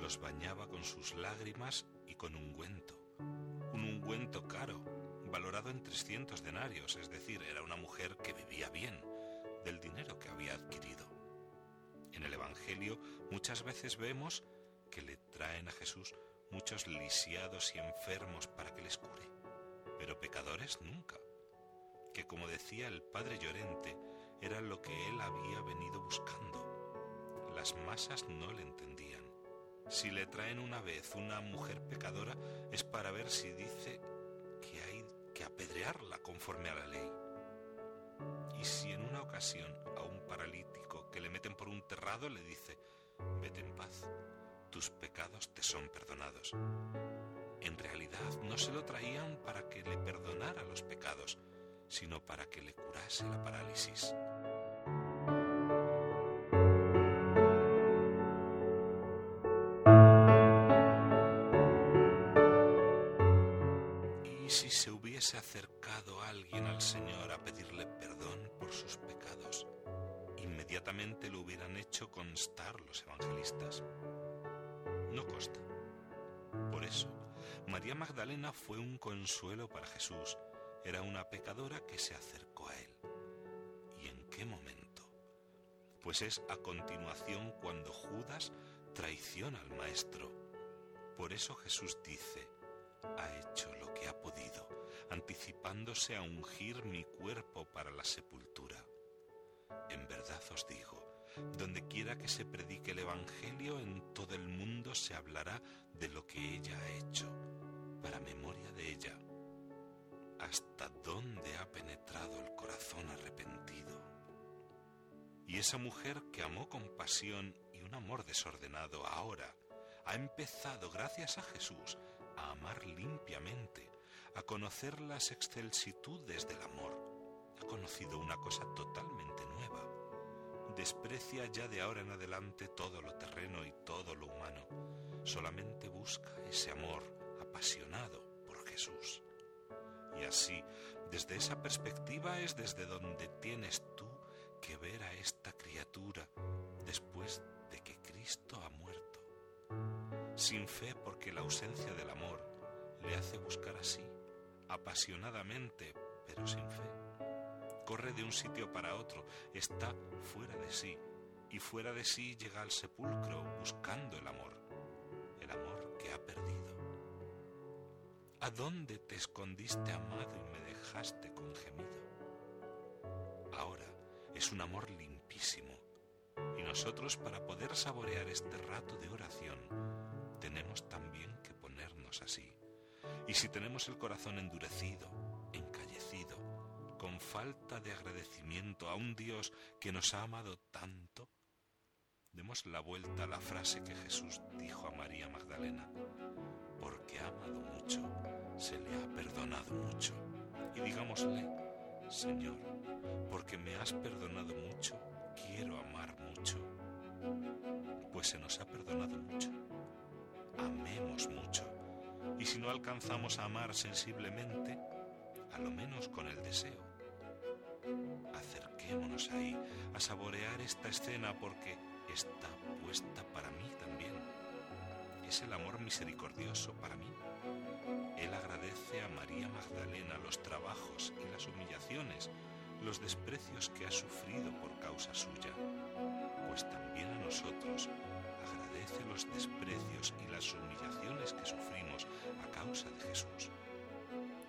los bañaba con sus lágrimas y con ungüento, un ungüento caro, valorado en 300 denarios, es decir, era una mujer que vivía bien del dinero que había adquirido. En el Evangelio muchas veces vemos que le traen a Jesús muchos lisiados y enfermos para que les cure, pero pecadores nunca que como decía el padre Llorente, era lo que él había venido buscando. Las masas no le entendían. Si le traen una vez una mujer pecadora es para ver si dice que hay que apedrearla conforme a la ley. Y si en una ocasión a un paralítico que le meten por un terrado le dice, vete en paz, tus pecados te son perdonados. En realidad no se lo traían para que le perdonara los pecados, sino para que le curase la parálisis. Si se hubiese acercado alguien al Señor a pedirle perdón por sus pecados, inmediatamente lo hubieran hecho constar los evangelistas. No consta. Por eso, María Magdalena fue un consuelo para Jesús, era una pecadora que se acercó a él. ¿Y en qué momento? Pues es a continuación cuando Judas traiciona al Maestro. Por eso Jesús dice, ha hecho lo que ha podido, anticipándose a ungir mi cuerpo para la sepultura. En verdad os digo, donde quiera que se predique el Evangelio, en todo el mundo se hablará de lo que ella ha hecho, para memoria de ella hasta dónde ha penetrado el corazón arrepentido. Y esa mujer que amó con pasión y un amor desordenado ahora ha empezado, gracias a Jesús, a amar limpiamente, a conocer las excelsitudes del amor. Ha conocido una cosa totalmente nueva. Desprecia ya de ahora en adelante todo lo terreno y todo lo humano. Solamente busca ese amor apasionado por Jesús. Y así, desde esa perspectiva es desde donde tienes tú que ver a esta criatura después de que Cristo ha muerto. Sin fe porque la ausencia del amor le hace buscar así, apasionadamente, pero sin fe. Corre de un sitio para otro, está fuera de sí, y fuera de sí llega al sepulcro buscando el amor, el amor que ha perdido. ¿A dónde te escondiste, amado, y me dejaste con gemido? Ahora es un amor limpísimo, y nosotros para poder saborear este rato de oración tenemos también que ponernos así. Y si tenemos el corazón endurecido, encallecido, con falta de agradecimiento a un Dios que nos ha amado tanto, demos la vuelta a la frase que Jesús dijo a María Magdalena, porque ha amado mucho se le ha perdonado mucho. Y digámosle, Señor, porque me has perdonado mucho, quiero amar Pues se nos ha perdonado mucho. Amemos mucho. Y si no alcanzamos a amar sensiblemente, a lo menos con el deseo. Acerquémonos ahí a saborear esta escena porque está puesta para mí también. Es el amor misericordioso para mí él agradece a María Magdalena los trabajos y las humillaciones, los desprecios que ha sufrido por causa suya, pues también a nosotros agradece los desprecios y las humillaciones que sufrimos a causa de Jesús.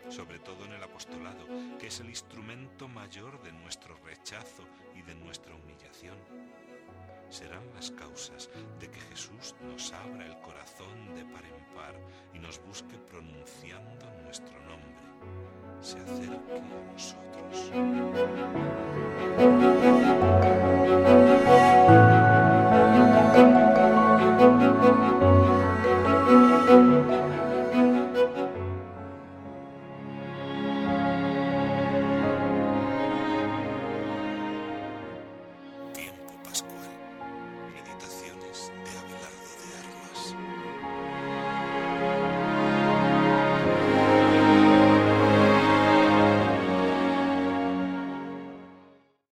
Sobre todo en el apostolado, que es el instrumento mayor de nuestro rechazo y de nuestra humillación serán las causas de que Jesús nos abra el corazón de par en par y nos busque pronunciando nuestro nombre. Se acerque a nosotros.